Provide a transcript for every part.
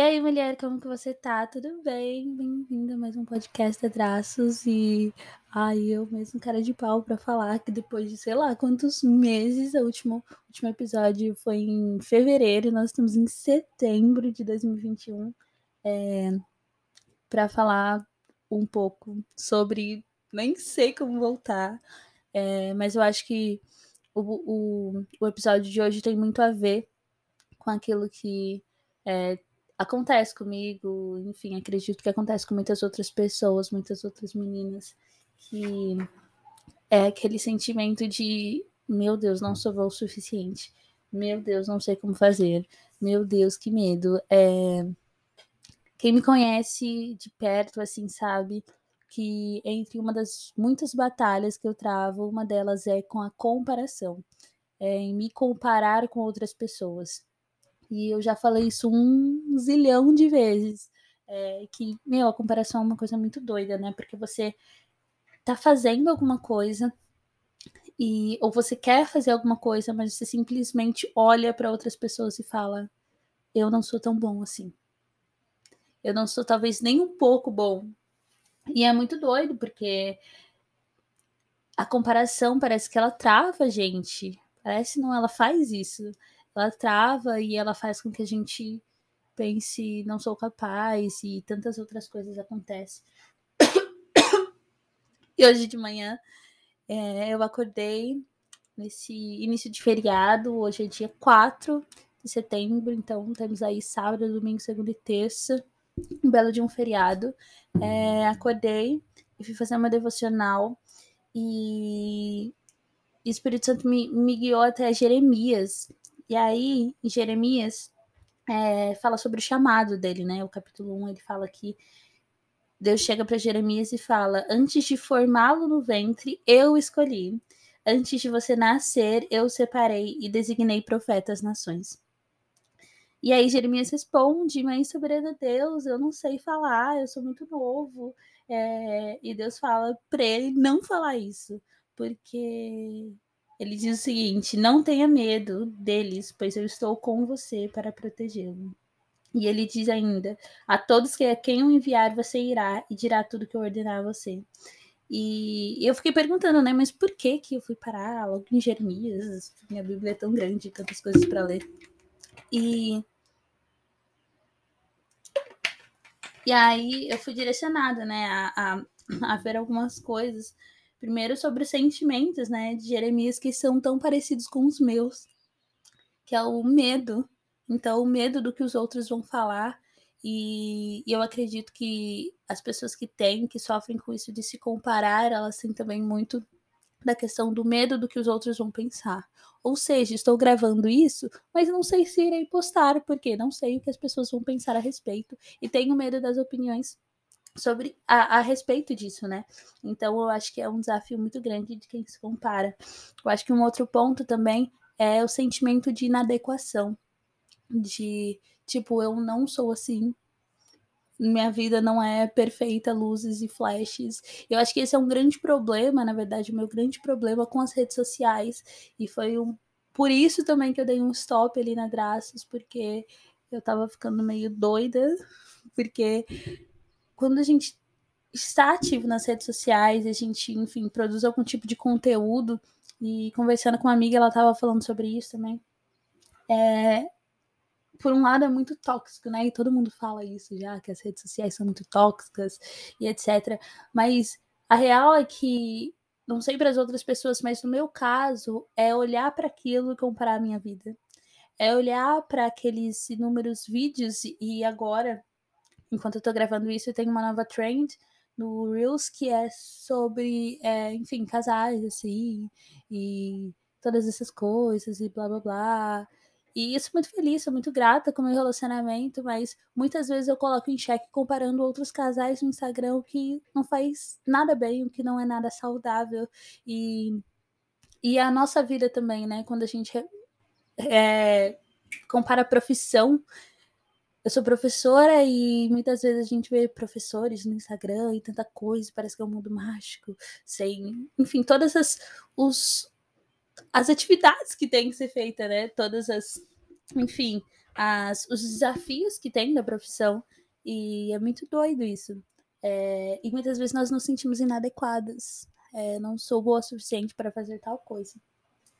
E aí, mulher, como que você tá? Tudo bem? Bem-vinda a mais um podcast da Traços e ai, eu mesmo cara de pau para falar que depois de sei lá quantos meses, o último, último episódio foi em fevereiro, nós estamos em setembro de 2021 é, para falar um pouco sobre nem sei como voltar, é, mas eu acho que o, o, o episódio de hoje tem muito a ver com aquilo que é, acontece comigo, enfim, acredito que acontece com muitas outras pessoas, muitas outras meninas, que é aquele sentimento de meu Deus, não sou o suficiente, meu Deus, não sei como fazer, meu Deus, que medo. É... Quem me conhece de perto, assim, sabe que entre uma das muitas batalhas que eu travo, uma delas é com a comparação, é em me comparar com outras pessoas. E eu já falei isso um zilhão de vezes. É, que, meu, a comparação é uma coisa muito doida, né? Porque você tá fazendo alguma coisa e ou você quer fazer alguma coisa, mas você simplesmente olha para outras pessoas e fala: "Eu não sou tão bom assim. Eu não sou talvez nem um pouco bom". E é muito doido porque a comparação parece que ela trava a gente. Parece não, ela faz isso ela trava e ela faz com que a gente pense não sou capaz e tantas outras coisas acontecem. e hoje de manhã é, eu acordei nesse início de feriado, hoje é dia 4 de setembro, então temos aí sábado, domingo, segunda e terça, um belo de um feriado. É, acordei e fui fazer uma devocional e o Espírito Santo me, me guiou até Jeremias, e aí, em Jeremias, é, fala sobre o chamado dele, né? O capítulo 1, ele fala que Deus chega para Jeremias e fala: Antes de formá-lo no ventre, eu escolhi. Antes de você nascer, eu separei e designei profetas nações. E aí Jeremias responde: Mãe soberana Deus, eu não sei falar, eu sou muito novo. É, e Deus fala para ele não falar isso, porque ele diz o seguinte: Não tenha medo deles, pois eu estou com você para protegê-lo. E ele diz ainda: A todos que a quem eu enviar, você irá e dirá tudo que eu ordenar a você. E eu fiquei perguntando, né? Mas por que que eu fui parar logo em Jeremias? Minha Bíblia é tão grande, tantas coisas para ler. E e aí eu fui direcionada, né, a, a, a ver algumas coisas Primeiro sobre os sentimentos, né, de Jeremias que são tão parecidos com os meus, que é o medo. Então, o medo do que os outros vão falar. E, e eu acredito que as pessoas que têm, que sofrem com isso de se comparar, elas têm também muito da questão do medo do que os outros vão pensar. Ou seja, estou gravando isso, mas não sei se irei postar, porque não sei o que as pessoas vão pensar a respeito e tenho medo das opiniões sobre a, a, respeito disso, né? Então eu acho que é um desafio muito grande de quem se compara. Eu acho que um outro ponto também é o sentimento de inadequação, de tipo eu não sou assim, minha vida não é perfeita, luzes e flashes. Eu acho que esse é um grande problema, na verdade, o meu grande problema com as redes sociais e foi um por isso também que eu dei um stop ali na Graças, porque eu tava ficando meio doida, porque quando a gente está ativo nas redes sociais, a gente, enfim, produz algum tipo de conteúdo, e conversando com uma amiga, ela estava falando sobre isso também. É, por um lado é muito tóxico, né? E todo mundo fala isso já, que as redes sociais são muito tóxicas e etc. Mas a real é que, não sei para as outras pessoas, mas no meu caso, é olhar para aquilo e comparar a minha vida. É olhar para aqueles inúmeros vídeos e agora enquanto eu tô gravando isso, tem uma nova trend no Reels que é sobre, é, enfim, casais, assim, e todas essas coisas, e blá blá blá. E isso muito feliz, sou muito grata com o meu relacionamento, mas muitas vezes eu coloco em xeque comparando outros casais no Instagram, o que não faz nada bem, o que não é nada saudável. E, e a nossa vida também, né? Quando a gente é, compara a profissão eu sou professora e muitas vezes a gente vê professores no Instagram e tanta coisa, parece que é um mundo mágico, sem, enfim, todas as os as atividades que tem que ser feita, né? Todas as, enfim, as, os desafios que tem da profissão. E é muito doido isso. É, e muitas vezes nós nos sentimos inadequadas. É, não sou boa o suficiente para fazer tal coisa.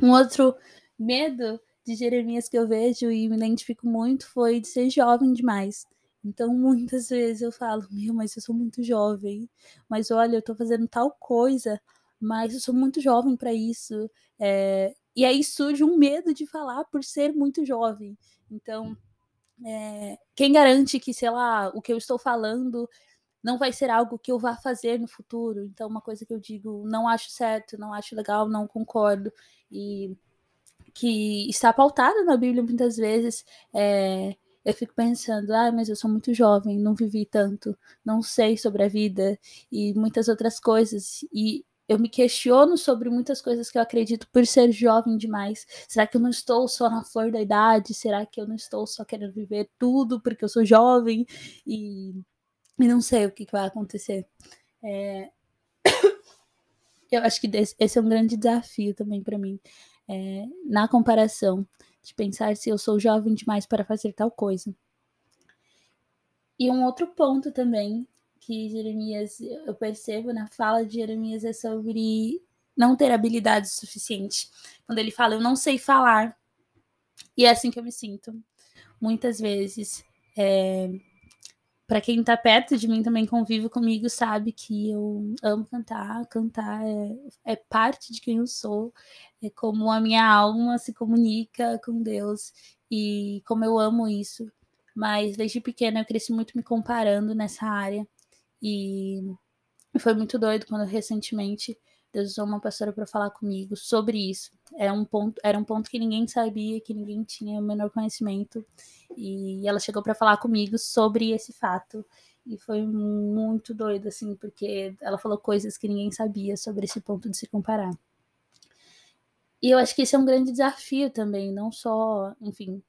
Um outro medo de Jeremias que eu vejo e me identifico muito foi de ser jovem demais. Então, muitas vezes eu falo, meu, mas eu sou muito jovem. Mas olha, eu tô fazendo tal coisa, mas eu sou muito jovem para isso. É... E aí surge um medo de falar por ser muito jovem. Então, é... quem garante que, sei lá, o que eu estou falando não vai ser algo que eu vá fazer no futuro? Então, uma coisa que eu digo, não acho certo, não acho legal, não concordo. E que está pautada na Bíblia muitas vezes. É, eu fico pensando, ah, mas eu sou muito jovem, não vivi tanto, não sei sobre a vida e muitas outras coisas. E eu me questiono sobre muitas coisas que eu acredito por ser jovem demais. Será que eu não estou só na flor da idade? Será que eu não estou só querendo viver tudo porque eu sou jovem e, e não sei o que, que vai acontecer? É... Eu acho que esse é um grande desafio também para mim, é, na comparação de pensar se eu sou jovem demais para fazer tal coisa. E um outro ponto também que Jeremias, eu percebo na fala de Jeremias é sobre não ter habilidade suficiente. Quando ele fala, eu não sei falar. E é assim que eu me sinto. Muitas vezes. É, para quem tá perto de mim também convive comigo sabe que eu amo cantar, cantar é, é, parte de quem eu sou, é como a minha alma se comunica com Deus e como eu amo isso. Mas desde pequena eu cresci muito me comparando nessa área e foi muito doido quando recentemente Deus usou uma pastora para falar comigo sobre isso. É um ponto, era um ponto que ninguém sabia, que ninguém tinha o menor conhecimento. E ela chegou para falar comigo sobre esse fato. E foi muito doido, assim, porque ela falou coisas que ninguém sabia sobre esse ponto de se comparar. E eu acho que esse é um grande desafio também, não só, enfim,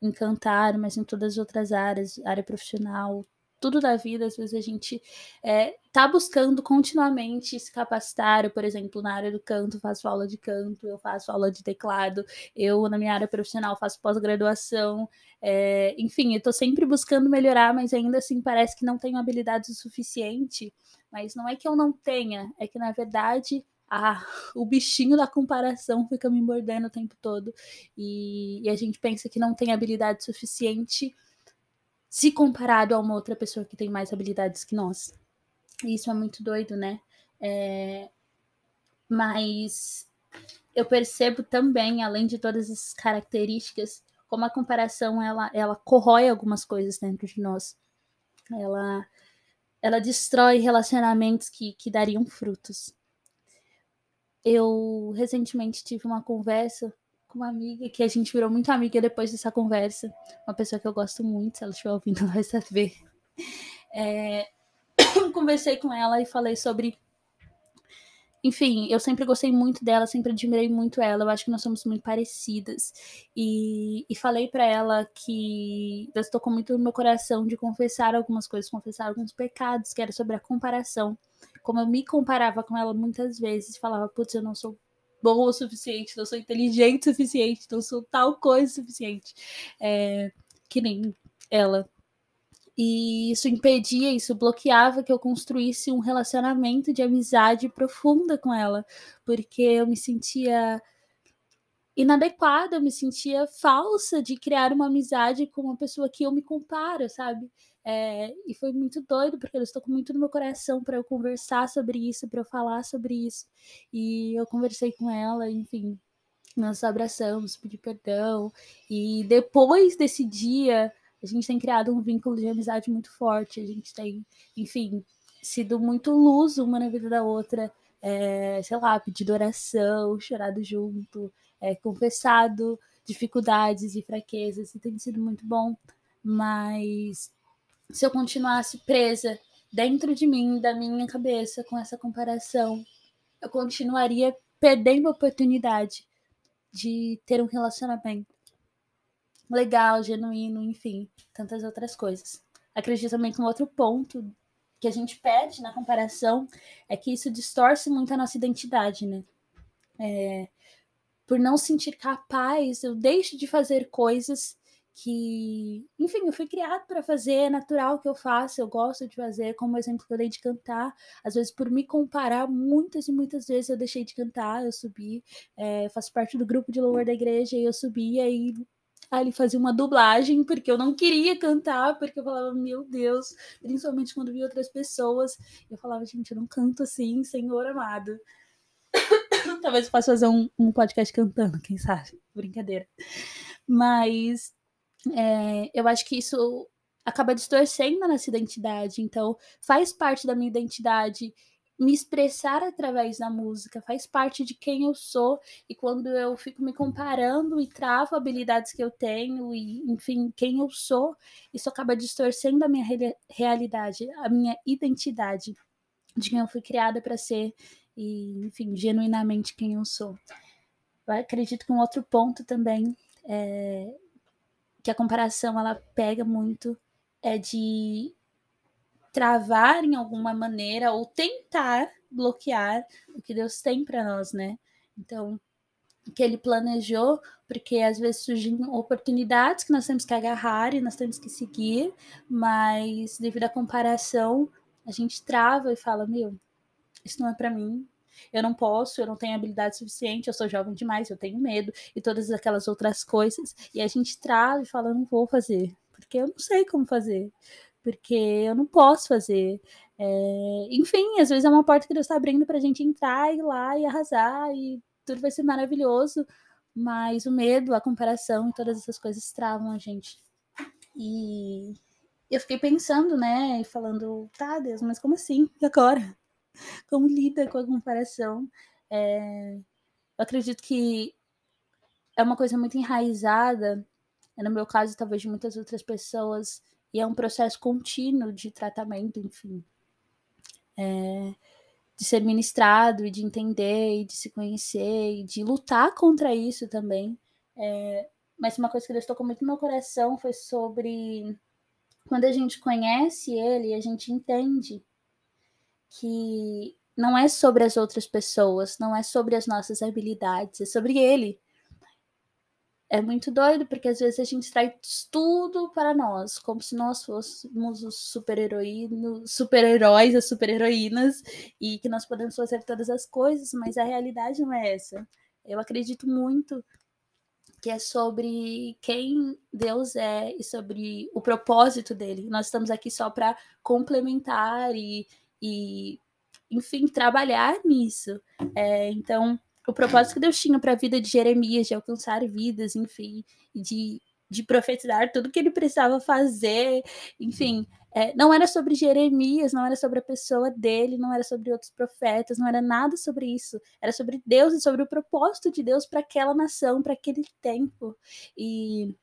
em cantar, mas em todas as outras áreas, área profissional, tudo da vida, às vezes a gente é, tá buscando continuamente se capacitar. Eu, por exemplo, na área do canto, faço aula de canto, eu faço aula de teclado, eu, na minha área profissional, faço pós-graduação. É, enfim, eu tô sempre buscando melhorar, mas ainda assim parece que não tenho habilidade o suficiente. Mas não é que eu não tenha, é que na verdade ah, o bichinho da comparação fica me mordendo o tempo todo. E, e, a gente pensa que não tem habilidade suficiente se comparado a uma outra pessoa que tem mais habilidades que nós. Isso é muito doido, né? É... Mas eu percebo também, além de todas essas características, como a comparação ela, ela corrói algumas coisas dentro de nós. Ela, ela destrói relacionamentos que, que dariam frutos. Eu recentemente tive uma conversa com uma amiga que a gente virou muito amiga depois dessa conversa. Uma pessoa que eu gosto muito, se ela estiver ouvindo, ela vai saber. É... Conversei com ela e falei sobre. Enfim, eu sempre gostei muito dela, sempre admirei muito ela. Eu acho que nós somos muito parecidas. E, e falei para ela que Deus tocou muito no meu coração de confessar algumas coisas, confessar alguns pecados, que era sobre a comparação. Como eu me comparava com ela muitas vezes, falava, putz, eu não sou bom o suficiente, não sou inteligente o suficiente, não sou tal coisa o suficiente. É, que nem ela. E isso impedia, isso bloqueava que eu construísse um relacionamento de amizade profunda com ela, porque eu me sentia inadequada, eu me sentia falsa de criar uma amizade com uma pessoa que eu me comparo, sabe? É, e foi muito doido, porque eles tocou muito no meu coração para eu conversar sobre isso, para eu falar sobre isso. E eu conversei com ela, enfim, nós abraçamos, pedi perdão. E depois desse dia, a gente tem criado um vínculo de amizade muito forte. A gente tem, enfim, sido muito luz uma na vida da outra. É, sei lá, pedido oração, chorado junto, é, confessado dificuldades e fraquezas, e tem sido muito bom. Mas se eu continuasse presa dentro de mim, da minha cabeça, com essa comparação, eu continuaria perdendo a oportunidade de ter um relacionamento legal, genuíno, enfim, tantas outras coisas. Acredito também que um outro ponto que a gente perde na comparação é que isso distorce muito a nossa identidade, né? É, por não sentir capaz, eu deixo de fazer coisas que, enfim, eu fui criado para fazer, é natural que eu faça, eu gosto de fazer, como exemplo que eu dei de cantar. Às vezes, por me comparar, muitas e muitas vezes eu deixei de cantar, eu subi, é, faço parte do grupo de louvor da igreja e eu subia e Aí ele fazia uma dublagem, porque eu não queria cantar, porque eu falava, meu Deus, principalmente quando vi outras pessoas. Eu falava, gente, eu não canto assim, Senhor amado. Talvez eu possa fazer um, um podcast cantando, quem sabe? Brincadeira. Mas é, eu acho que isso acaba distorcendo a nossa identidade. Então, faz parte da minha identidade me expressar através da música, faz parte de quem eu sou. E quando eu fico me comparando e travo habilidades que eu tenho, e enfim, quem eu sou, isso acaba distorcendo a minha re realidade, a minha identidade de quem eu fui criada para ser e, enfim, genuinamente quem eu sou. Eu acredito que um outro ponto também é que a comparação ela pega muito é de travar em alguma maneira ou tentar bloquear o que Deus tem para nós, né? Então, que ele planejou, porque às vezes surgem oportunidades que nós temos que agarrar e nós temos que seguir, mas devido à comparação, a gente trava e fala: Meu, isso não é para mim, eu não posso, eu não tenho habilidade suficiente, eu sou jovem demais, eu tenho medo e todas aquelas outras coisas. E a gente trava e fala: Não vou fazer, porque eu não sei como fazer porque eu não posso fazer. É, enfim, às vezes é uma porta que Deus está abrindo para a gente entrar e ir lá e arrasar e tudo vai ser maravilhoso, mas o medo, a comparação e todas essas coisas travam a gente. E eu fiquei pensando, né, e falando, tá, Deus, mas como assim? E agora? Como lida com a comparação? É, eu acredito que é uma coisa muito enraizada, no meu caso, talvez de muitas outras pessoas, e é um processo contínuo de tratamento, enfim. É, de ser ministrado e de entender e de se conhecer e de lutar contra isso também. É, mas uma coisa que Deus tocou muito no meu coração foi sobre quando a gente conhece Ele, a gente entende que não é sobre as outras pessoas, não é sobre as nossas habilidades, é sobre Ele é muito doido, porque às vezes a gente traz tudo para nós, como se nós fôssemos os super-heróis, super-heróis, as super-heroínas, e que nós podemos fazer todas as coisas, mas a realidade não é essa. Eu acredito muito que é sobre quem Deus é e sobre o propósito dele. Nós estamos aqui só para complementar e, e, enfim, trabalhar nisso. É, então, o propósito que Deus tinha para a vida de Jeremias, de alcançar vidas, enfim, de, de profetizar tudo que ele precisava fazer, enfim, é, não era sobre Jeremias, não era sobre a pessoa dele, não era sobre outros profetas, não era nada sobre isso, era sobre Deus e sobre o propósito de Deus para aquela nação, para aquele tempo. E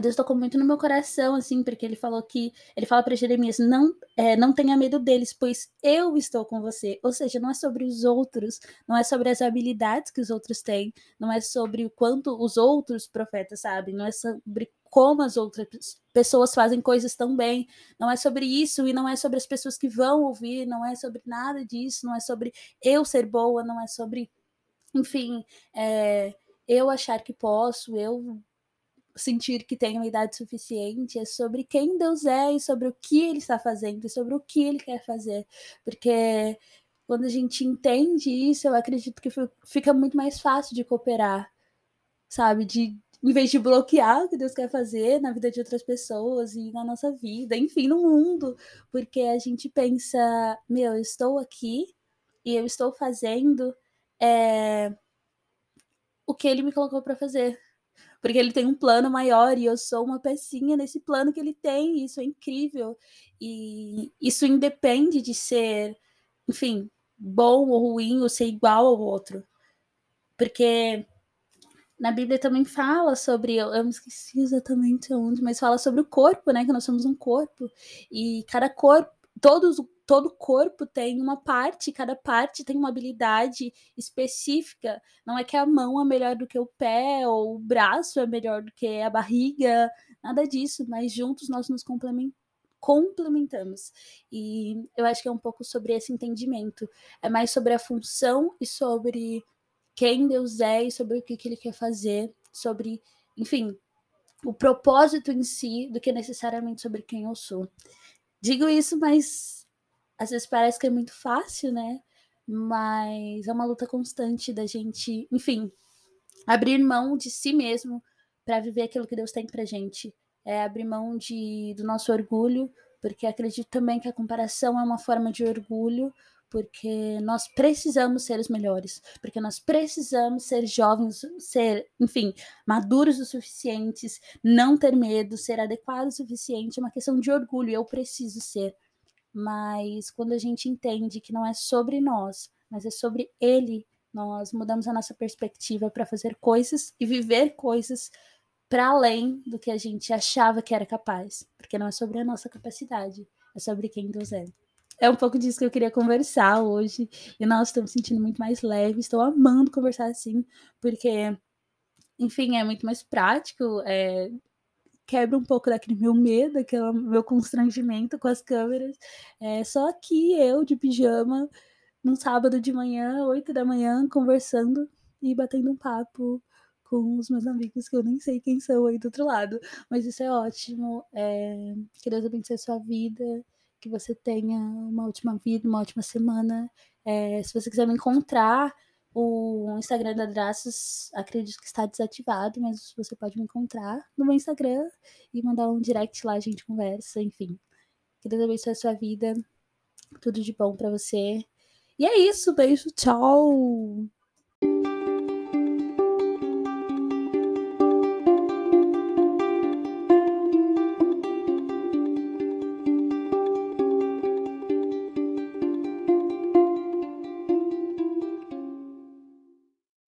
Deus tocou muito no meu coração, assim, porque ele falou que. Ele fala para Jeremias: não, é, não tenha medo deles, pois eu estou com você. Ou seja, não é sobre os outros, não é sobre as habilidades que os outros têm, não é sobre o quanto os outros profetas sabem, não é sobre como as outras pessoas fazem coisas tão bem, não é sobre isso e não é sobre as pessoas que vão ouvir, não é sobre nada disso, não é sobre eu ser boa, não é sobre, enfim, é, eu achar que posso, eu sentir que tem uma idade suficiente, é sobre quem Deus é e sobre o que ele está fazendo e sobre o que ele quer fazer. Porque quando a gente entende isso, eu acredito que fica muito mais fácil de cooperar, sabe? De em vez de bloquear o que Deus quer fazer na vida de outras pessoas e na nossa vida, enfim, no mundo, porque a gente pensa, meu, eu estou aqui e eu estou fazendo é, o que ele me colocou para fazer porque ele tem um plano maior e eu sou uma pecinha nesse plano que ele tem, isso é incrível. E isso independe de ser, enfim, bom ou ruim ou ser igual ao outro. Porque na Bíblia também fala sobre, eu, me esqueci exatamente onde, mas fala sobre o corpo, né? Que nós somos um corpo. E cada corpo, todos todo corpo tem uma parte, cada parte tem uma habilidade específica. Não é que a mão é melhor do que o pé, ou o braço é melhor do que a barriga, nada disso, mas juntos nós nos complementamos. E eu acho que é um pouco sobre esse entendimento. É mais sobre a função e sobre quem Deus é e sobre o que, que ele quer fazer, sobre, enfim, o propósito em si do que necessariamente sobre quem eu sou. Digo isso, mas às vezes parece que é muito fácil, né? Mas é uma luta constante da gente, enfim, abrir mão de si mesmo para viver aquilo que Deus tem pra gente. É abrir mão de, do nosso orgulho, porque acredito também que a comparação é uma forma de orgulho, porque nós precisamos ser os melhores, porque nós precisamos ser jovens, ser, enfim, maduros o suficientes, não ter medo, ser adequados o suficiente, é uma questão de orgulho, eu preciso ser. Mas quando a gente entende que não é sobre nós, mas é sobre ele, nós mudamos a nossa perspectiva para fazer coisas e viver coisas para além do que a gente achava que era capaz, porque não é sobre a nossa capacidade, é sobre quem Deus é é um pouco disso que eu queria conversar hoje. E nós estamos sentindo muito mais leve. Estou amando conversar assim, porque, enfim, é muito mais prático. É, quebra um pouco daquele meu medo, aquele meu constrangimento com as câmeras. É, só aqui eu de pijama, num sábado de manhã, 8 da manhã, conversando e batendo um papo com os meus amigos que eu nem sei quem são aí do outro lado. Mas isso é ótimo. É, que Deus abençoe a sua vida que você tenha uma ótima vida, uma ótima semana. É, se você quiser me encontrar, o Instagram da Draços acredito que está desativado, mas você pode me encontrar no meu Instagram e mandar um direct lá, a gente conversa, enfim. Que Deus abençoe a sua vida. Tudo de bom para você. E é isso, beijo, tchau!